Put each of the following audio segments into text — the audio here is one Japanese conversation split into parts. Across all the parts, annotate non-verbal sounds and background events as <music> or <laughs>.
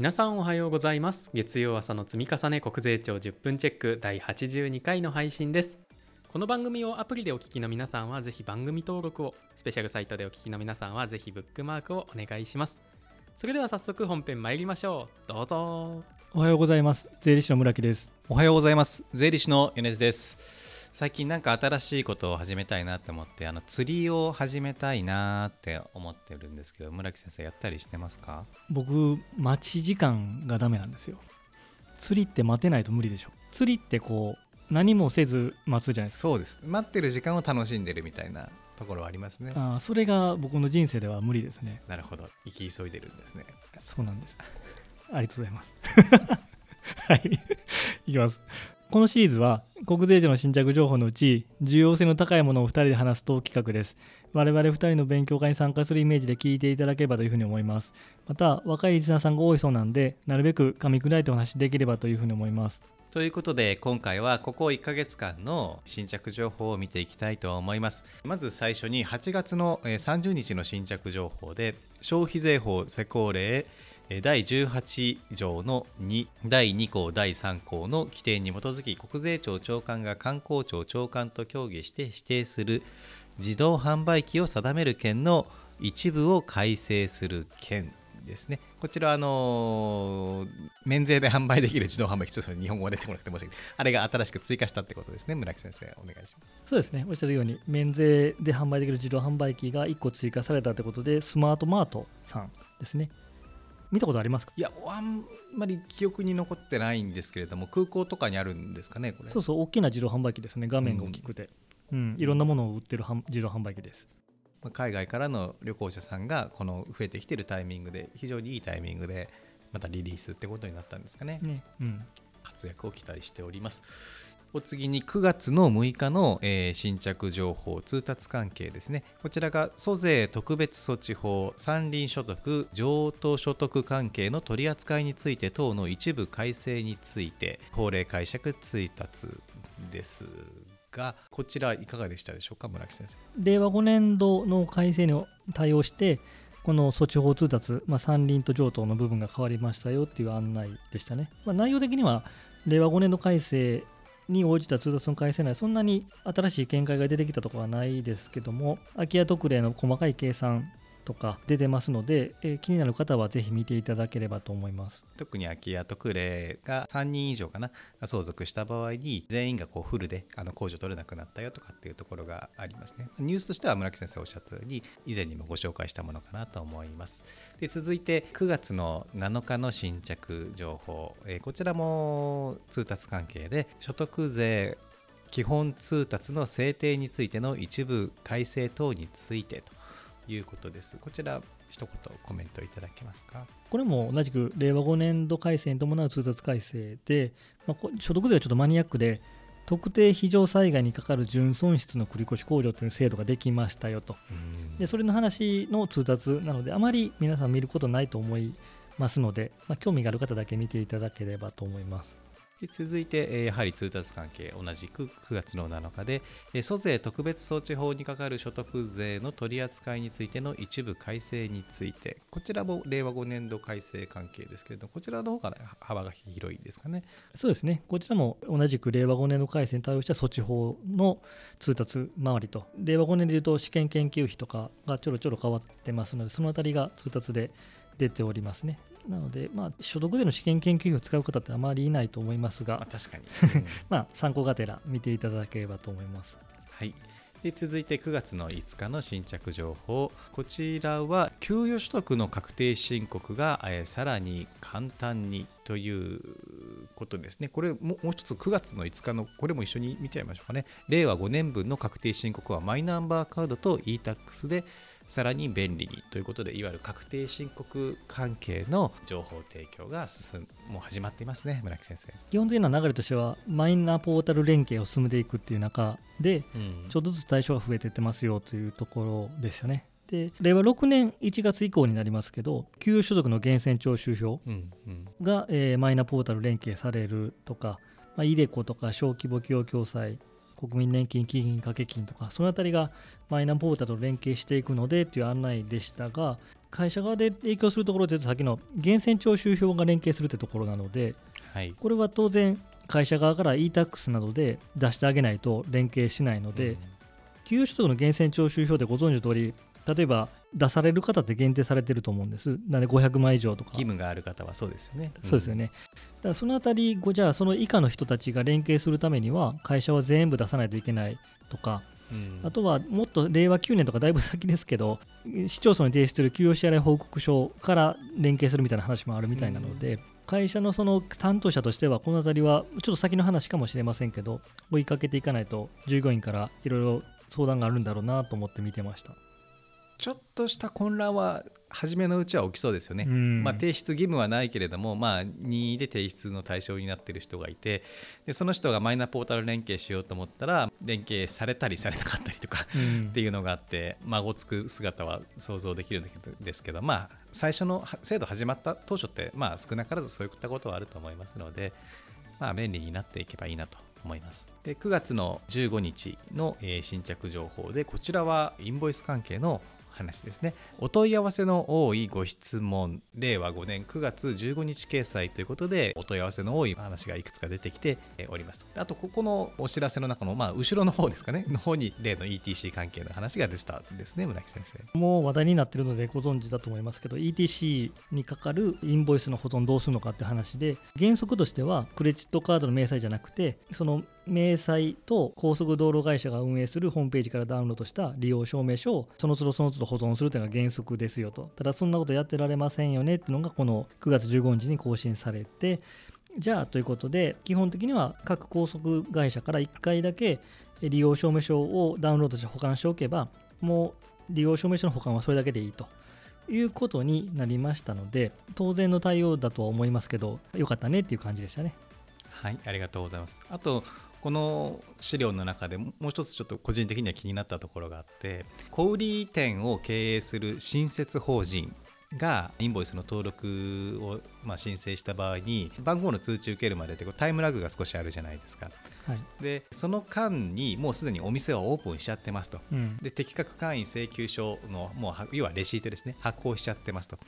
皆さんおはようございます。月曜朝の積み重ね国税庁10分チェック第82回の配信です。この番組をアプリでお聞きの皆さんはぜひ番組登録をスペシャルサイトでお聞きの皆さんはぜひブックマークをお願いします。それでは早速本編参りましょう。どうぞ。おはようございます。税理士の村木です。おはようございます。税理士の米津です最近なんか新しいことを始めたいなって思ってあの釣りを始めたいなって思ってるんですけど村木先生やったりしてますか？僕待ち時間がダメなんですよ。釣りって待てないと無理でしょ。釣りってこう何もせず待つじゃないですか。そうです。待ってる時間を楽しんでるみたいなところはありますね。あそれが僕の人生では無理ですね。なるほど。生き急いでるんですね。そうなんです。ありがとうございます。<laughs> はい。<laughs> いきますこのシリーズは国税庁の新着情報のうち重要性の高いものを2人で話すト企画です。我々2人の勉強会に参加するイメージで聞いていただければというふうに思います。また若いリスナーさんが多いそうなんでなるべく噛み砕いてお話しできればというふうに思います。ということで今回はここ1ヶ月間の新着情報を見ていきたいと思います。まず最初に8月の30日の新着情報で消費税法施行令第18条の2第2項第3項の規定に基づき国税庁長官が観光庁長官と協議して指定する自動販売機を定める件の一部を改正する件ですね。こちらあの免税で販売できる自動販売機、ちょっと日本語が出てこなくて申し訳ない。あれが新しく追加したってことですね。村木先生、お願いします。そうですね。おっしゃるように、免税で販売できる自動販売機が1個追加されたってことで、スマートマートさんですね。見たことありますか？いやあんまり記憶に残ってないんですけれども空港とかにあるんですかねこれ。そうそう大きな自動販売機ですね画面が大きくて、うん、うん、いろんなものを売ってる自動販売機です。海外からの旅行者さんがこの増えてきてるタイミングで非常にいいタイミングでまたリリースってことになったんですかね、ね。うん、活躍を期待しておりますお次に9月の6日の、えー、新着情報通達関係ですね。こちらが租税特別措置法山林所得譲渡所得関係の取り扱いについて等の一部改正について法令解釈通達ですがこちらいかがでしたでしょうか村木先生。令和5年度の改正に対応してこの措置法通達、まあ、山林と譲渡の部分が変わりましたよっていう案内でしたね、まあ、内容的には令和5年度改正に応じた通達の改正内そんなに新しい見解が出てきたところはないですけども空き家特例の細かい計算とか出てますので、えー、気になる方はぜひ見ていただければと思います。特に空き家特例が3人以上かな相続した場合に全員がこうフルであの控除取れなくなったよとかっていうところがありますね。ニュースとしては村木先生おっしゃったように以前にもご紹介したものかなと思います。で続いて9月の7日の新着情報、えー、こちらも通達関係で所得税基本通達の制定についての一部改正等についてと。いうことです。こちら一言コメントいただけますか？これも同じく令和5年度改正に伴う通達改正で、まあ、所得税はちょっとマニアックで特定非常災害にかかる純損失の繰越控除という制度ができましたよとでそれの話の通達なのであまり皆さん見ることないと思いますので、まあ、興味がある方だけ見ていただければと思います。で続いて、やはり通達関係同じく9月の7日で、租税特別措置法にかかる所得税の取り扱いについての一部改正についてこちらも令和5年度改正関係ですけれどもこちらの方が、幅が広いですかね。そうですね。こちらも同じく令和5年度改正に対応した措置法の通達周りと令和5年でいうと試験研究費とかがちょろちょろ変わってますのでそのあたりが通達で出ておりますね。なので、まあ、所得税の試験研究費を使う方ってあまりいないと思いますが、まあ、確かに、<laughs> まあ、参考がてら見ていただければと思います。はい。で続いて9月の5日の新着情報。こちらは給与所得の確定申告が、えー、さらに簡単にということですね。これももう一つ9月の5日のこれも一緒に見ちゃいましょうかね。令和5年分の確定申告はマイナンバーカードと e-tax でさらに便利にということでいわゆる確定申告関係の情報提供が進もう始まっていますね村木先生。基本的な流れとしてはマイナポータル連携を進めていくっていう中で、うん、ちょっとずつ対象が増えていってますよというところですよね。で令和6年1月以降になりますけど給与所得の源泉徴収票が、うんうん、えー、マイナポータル連携されるとか、まあ、イデコとか小規模企業共済国民年金基金掛け金とかその辺りがマイナポータルと連携していくのでという案内でしたが会社側で影響するところでいうとさっきの源泉徴収票が連携するってところなのではい。これは当然会社側から e-tax などで出してあげないと連携しないので、給与所得の源泉徴収票でご存知の通り例えば出される方って限定されてると思うんですなので500万以上とか義務がある方はそうですよね。そうですよね。だからそのあたり、ごじゃあその以下の人たちが連携するためには、会社は全部出さないといけないとか、うん。あとはもっと令和9年とかだいぶ先ですけど、市町村に提出する給与支払い報告書から連携するみたいな話もあるみたいなので、会社のその担当者としては、このあたりはちょっと先の話かもしれませんけど、追いかけていかないと、従業員からいろいろ相談があるんだろうなと思って見てました。ちょっとした混乱は初めのうちは起きそうですよね。うん。まあ、提出義務はないけれども、まあ、任意で提出の対象になっている人がいてでその人がマイナポータル連携しようと思ったら連携されたりされなかったりとかうん。っていうのがあって孫つく姿は想像できるんですけど、まあ、最初のは制度始まった当初って、まあ、少なからずそういったことはあると思いますので、まあ、便利になっていけばいいなと思います。で9月の15日の、えー新着情報でこちらはインボイス関係の話ですね。お問い合わせの多いご質問。令和5年9月15日掲載ということでお問い合わせの多い話がいくつか出てきております。あとここのお知らせの中の、まあ、後ろの方ですかね。の方に例の ETC 関係の話が出てたんですね村木先生。もう話題になってるのでご存知だと思いますけど ETC にかかるインボイスの保存どうするのかって話で原則としてはクレジットカードの明細じゃなくてその明細と高速道路会社が運営するホームページからダウンロードした利用証明書をその都度その都度保存するというのが原則ですよとただそんなことやってられませんよねっていうのがこの9月15日に更新されてじゃあということで基本的には各高速会社から1回だけ利用証明書をダウンロードして保管しておけばもう利用証明書の保管はそれだけでいいということになりましたので当然の対応だとは思いますけどよかったねっていう感じでしたね。はい、ありがとうございます。あと、この資料の中でもう一つちょっと個人的には気になったところがあって、小売店を経営する新設法人がインボイスの登録をまあ申請した場合に番号の通知受けるまでってタイムラグが少しあるじゃないですか。はい。でその間にもうすでにお店はオープンしちゃってますと。うん。で適格会員請求書のもうは要はレシートですね。発行しちゃってますと。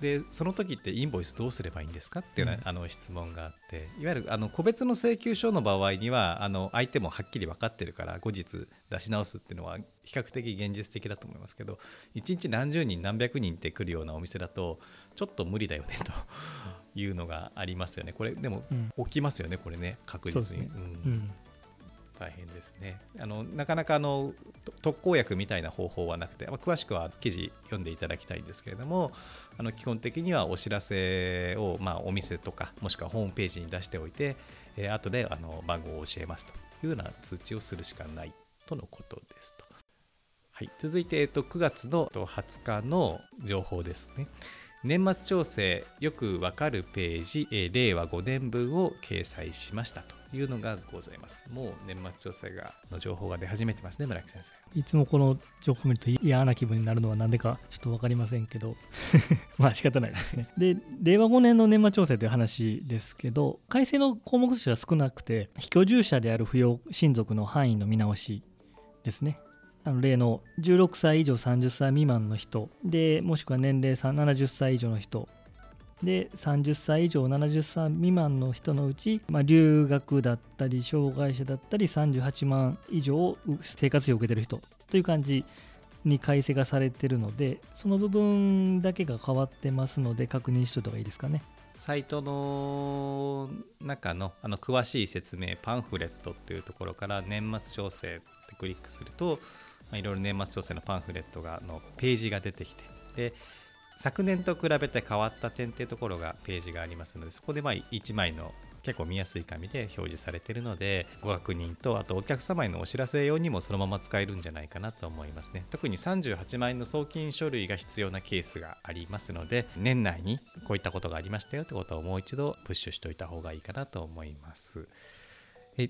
でその時ってインボイスどうすればいいんですかっていうような、うん。あの質問があって。いわゆるあの個別の請求書の場合にはあの相手もはっきり分かってるから後日出し直すっていうのは比較的現実的だと思いますけど1日何十人何百人って来るようなお店だとちょっと無理だよねと <laughs> いうのがありますよね。これでもうん。起きますよねこれね確実に。大変ですね。あのなかなかあのと特効薬みたいな方法はなくて、まあ、詳しくは記事読んでいただきたいんですけれどもあの基本的にはお知らせを、まあ、お店とかもしくはホームページに出しておいて、えー後であの番号を教えますと。いうような通知をするしかないとのことですと。はい、続いて、えっと、9月のえっと20日の情報ですね。年末調整よくわかるページ、えー令和5年分を掲載しましたというのがございます。もう年末調整がの情報が出始めてますね、村木先生。いつもこの情報を見ると嫌な気分になるのはなんでかちょっと分かりませんけど <laughs> まあ仕方ないですね。で令和5年の年末調整という話ですけど改正の項目としては少なくて非居住者である扶養親族の範囲の見直しですね。あの例の16歳以上30歳未満の人でもしくは年齢70歳以上の人で30歳以上70歳未満の人のうち、まあ、留学だったり障害者だったり38万以上生活費を受けてる人という感じに改正がされてるのでその部分だけが変わってますので確認しておいた方がいいですかね。サイトの中のあの詳しい説明パンフレットというところから年末調整ってクリックすると、まあ、いろいろ年末調整のパンフレットがのページが出てきてで昨年と比べて変わった点っていうところがページがありますのでそこでまあ1枚の結構見やすい紙で表示されているのでご確認とあとお客様へのお知らせ用にもそのまま使えるんじゃないかなと思いますね。特に38万円の送金書類が必要なケースがありますので年内にこういったことがありましたよってことをもう一度プッシュしておいた方がいいかなと思います。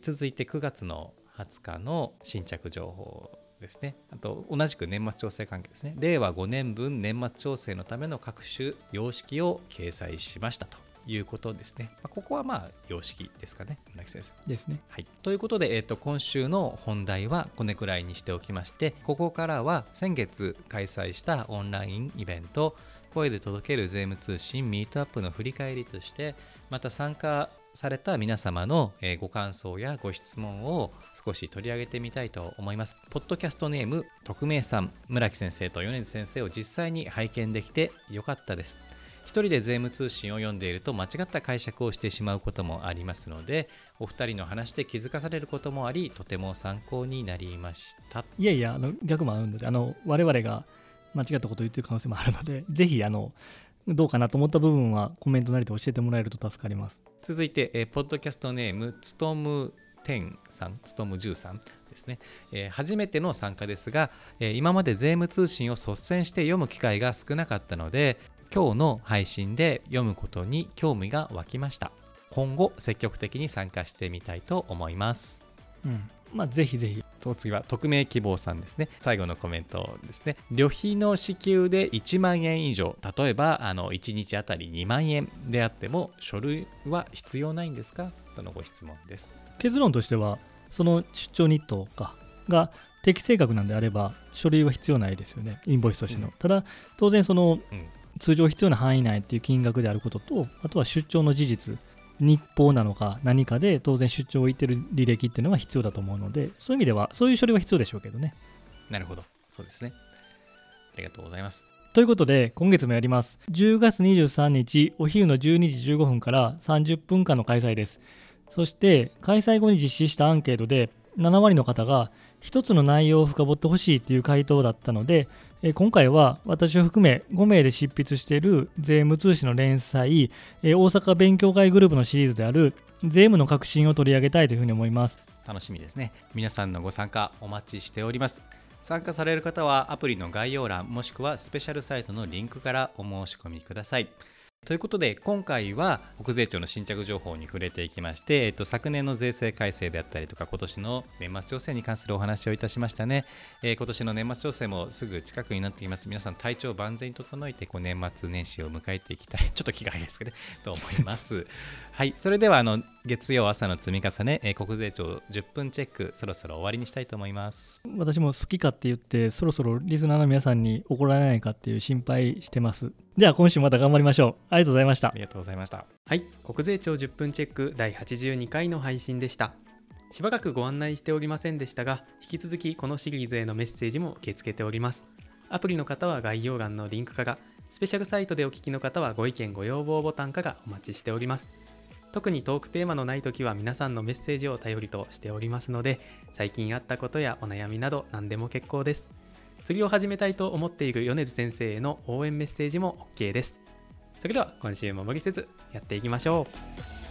続いて9月の20日の新着情報ですね。あと同じく年末調整関係ですね。令和5年分年末調整のための各種様式を掲載しましたということですね。まあここはまあ様式ですかね、村木先生。ですね。はい、ということで、えー、と今週の本題はこれくらいにしておきましてここからは先月開催したオンラインイベント声で届ける税務通信ミートアップの振り返りとしてまた参加された皆様のえご感想やご質問を少し取り上げてみたいと思います。ポッドキャストネーム匿名さん村木先生と米津先生を実際に拝見できてよかったです。一人で税務通信を読んでいると間違った解釈をしてしまうこともありますのでお二人の話で気づかされることもありとても参考になりましたいやいやあの逆もあるのであの我々が間違ったことを言ってる可能性もあるのでぜひあのどうかなと思った部分はコメントなりで教えてもらえると助かります。続いて、えーポッドキャストネームつとむ10さんつとむ10さんですね、えー初めての参加ですが、えー今まで税務通信を率先して読む機会が少なかったので今日の配信で読むことに興味が湧きました。今後積極的に参加してみたいと思います。うん。まあぜひぜひその次は匿名希望さんですね。最後のコメントですね。旅費の支給で1万円以上。例えばあの1日あたり2万円であっても書類は必要ないんですか？とのご質問です。結論としてはその出張日当かが適正額なんであれば書類は必要ないですよね。インボイスとしての、うん。ただ当然そのうん。通常必要な範囲内っていう金額であることとあとは出張の事実日報なのか何かで当然出張を行ってる履歴っていうのは必要だと思うのでそういう意味ではそういう書類は必要でしょうけどね。なるほど。そうですね。ありがとうございます。ということで今月もやります。10月23日お昼の12時15分から30分間の開催です。そして開催後に実施したアンケートで7割の方が一つの内容を深掘ってほしいっていう回答だったのでえ今回は私を含め5名で執筆している税務通信の連載え大阪勉強会グループのシリーズである税務の革新を取り上げたいというふうに思います。楽しみですね。皆さんのご参加お待ちしております。参加される方はアプリの概要欄もしくはスペシャルサイトのリンクからお申し込みください。ということで今回は国税庁の新着情報に触れていきまして、えっと、昨年の税制改正であったりとか今年の年末調整に関するお話をいたしましたね、えー今年の年末調整もすぐ近くになってきます。皆さん体調万全に整えてこう年末年始を迎えていきたい。ちょっと気が早いですけどね。と思います。はい。それではあの月曜朝の積み重ね、えー国税庁10分チェックそろそろ終わりにしたいと思います。私も好きかって言ってそろそろリスナーの皆さんに怒られないかっていう心配してます。じゃあ今週また頑張りましょう。ありがとうございました。ありがとうございました。はい国税庁10分チェック第82回の配信でした。しばらくご案内しておりませんでしたが引き続きこのシリーズへのメッセージも受け付けております。アプリの方は概要欄のリンクからスペシャルサイトでお聞きの方はご意見ご要望ボタンからお待ちしております特にトークテーマのない時は皆さんのメッセージを頼りとしておりますので最近あったことやお悩みなど何でも結構です。釣りを始めたいと思っている米津先生への応援メッセージも OK です。それでは今週も無理せずやっていきましょう。